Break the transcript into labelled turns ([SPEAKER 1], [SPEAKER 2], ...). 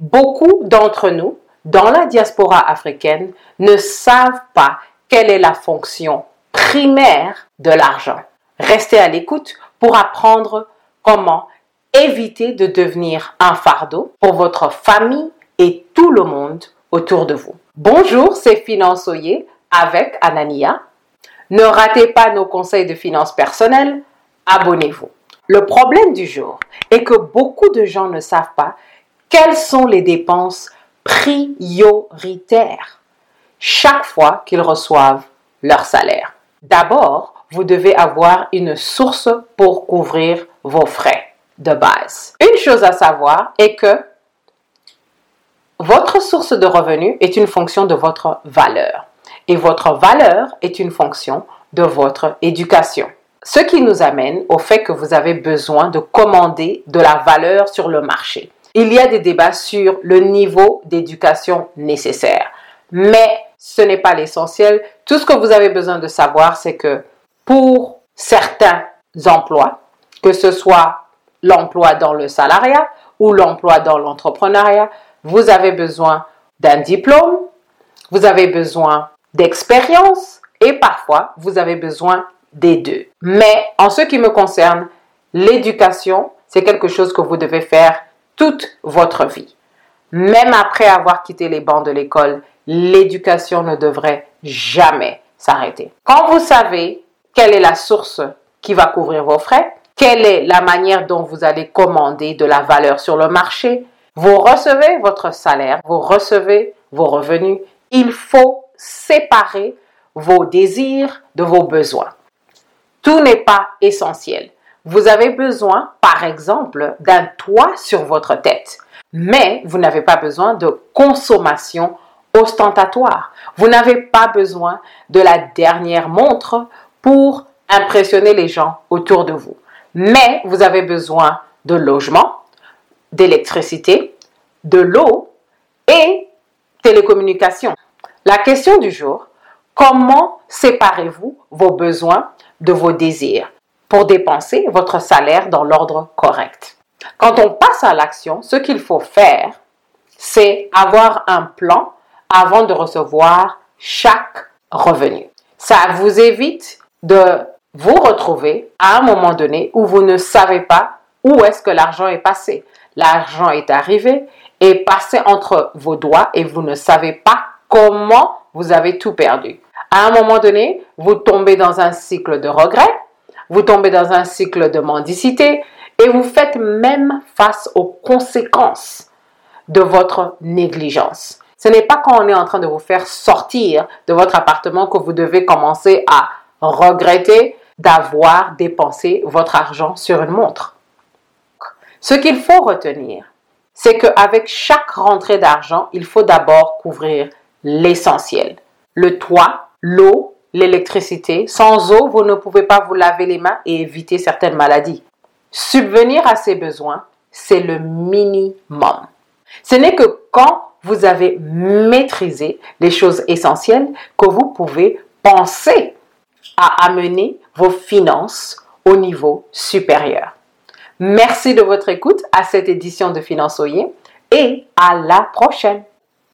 [SPEAKER 1] Beaucoup d'entre nous, dans la diaspora africaine, ne savent pas quelle est la fonction primaire de l'argent. Restez à l'écoute pour apprendre comment éviter de devenir un fardeau pour votre famille et tout le monde autour de vous. Bonjour, c'est Finançoyer avec Anania. Ne ratez pas nos conseils de finances personnelles, abonnez-vous. Le problème du jour est que beaucoup de gens ne savent pas quelles sont les dépenses prioritaires chaque fois qu'ils reçoivent leur salaire? D'abord, vous devez avoir une source pour couvrir vos frais de base. Une chose à savoir est que votre source de revenus est une fonction de votre valeur et votre valeur est une fonction de votre éducation. Ce qui nous amène au fait que vous avez besoin de commander de la valeur sur le marché. Il y a des débats sur le niveau d'éducation nécessaire, mais ce n'est pas l'essentiel. Tout ce que vous avez besoin de savoir, c'est que pour certains emplois, que ce soit l'emploi dans le salariat ou l'emploi dans l'entrepreneuriat, vous avez besoin d'un diplôme, vous avez besoin d'expérience et parfois vous avez besoin des deux. Mais en ce qui me concerne, l'éducation, c'est quelque chose que vous devez faire toute votre vie. Même après avoir quitté les bancs de l'école, l'éducation ne devrait jamais s'arrêter. Quand vous savez quelle est la source qui va couvrir vos frais, quelle est la manière dont vous allez commander de la valeur sur le marché, vous recevez votre salaire, vous recevez vos revenus. Il faut séparer vos désirs de vos besoins. Tout n'est pas essentiel. Vous avez besoin, par exemple, d'un toit sur votre tête, mais vous n'avez pas besoin de consommation ostentatoire. Vous n'avez pas besoin de la dernière montre pour impressionner les gens autour de vous. Mais vous avez besoin de logement, d'électricité, de l'eau et télécommunications. La question du jour, comment séparez-vous vos besoins de vos désirs? Pour dépenser votre salaire dans l'ordre correct? Quand on passe à l'action, ce qu'il faut faire, c'est avoir un plan avant de recevoir chaque revenu. Ça vous évite de vous retrouver à un moment donné où vous ne savez pas où est-ce que l'argent est passé. L'argent est arrivé, est passé entre vos doigts et vous ne savez pas comment vous avez tout perdu. À un moment donné, vous tombez dans un cycle de regret, vous tombez dans un cycle de mendicité et vous faites même face aux conséquences de votre négligence. Ce n'est pas quand on est en train de vous faire sortir de votre appartement que vous devez commencer à regretter d'avoir dépensé votre argent sur une montre. Ce qu'il faut retenir, c'est qu'avec chaque rentrée d'argent, il faut d'abord couvrir l'essentiel. Le toit, l'eau, l'électricité. Sans eau, vous ne pouvez pas vous laver les mains et éviter certaines maladies. Subvenir à ces besoins, c'est le minimum. Ce n'est que quand vous avez maîtrisé les choses essentielles que vous pouvez penser à amener vos finances au niveau supérieur. Merci de votre écoute à cette édition de Finançoyer et à la prochaine.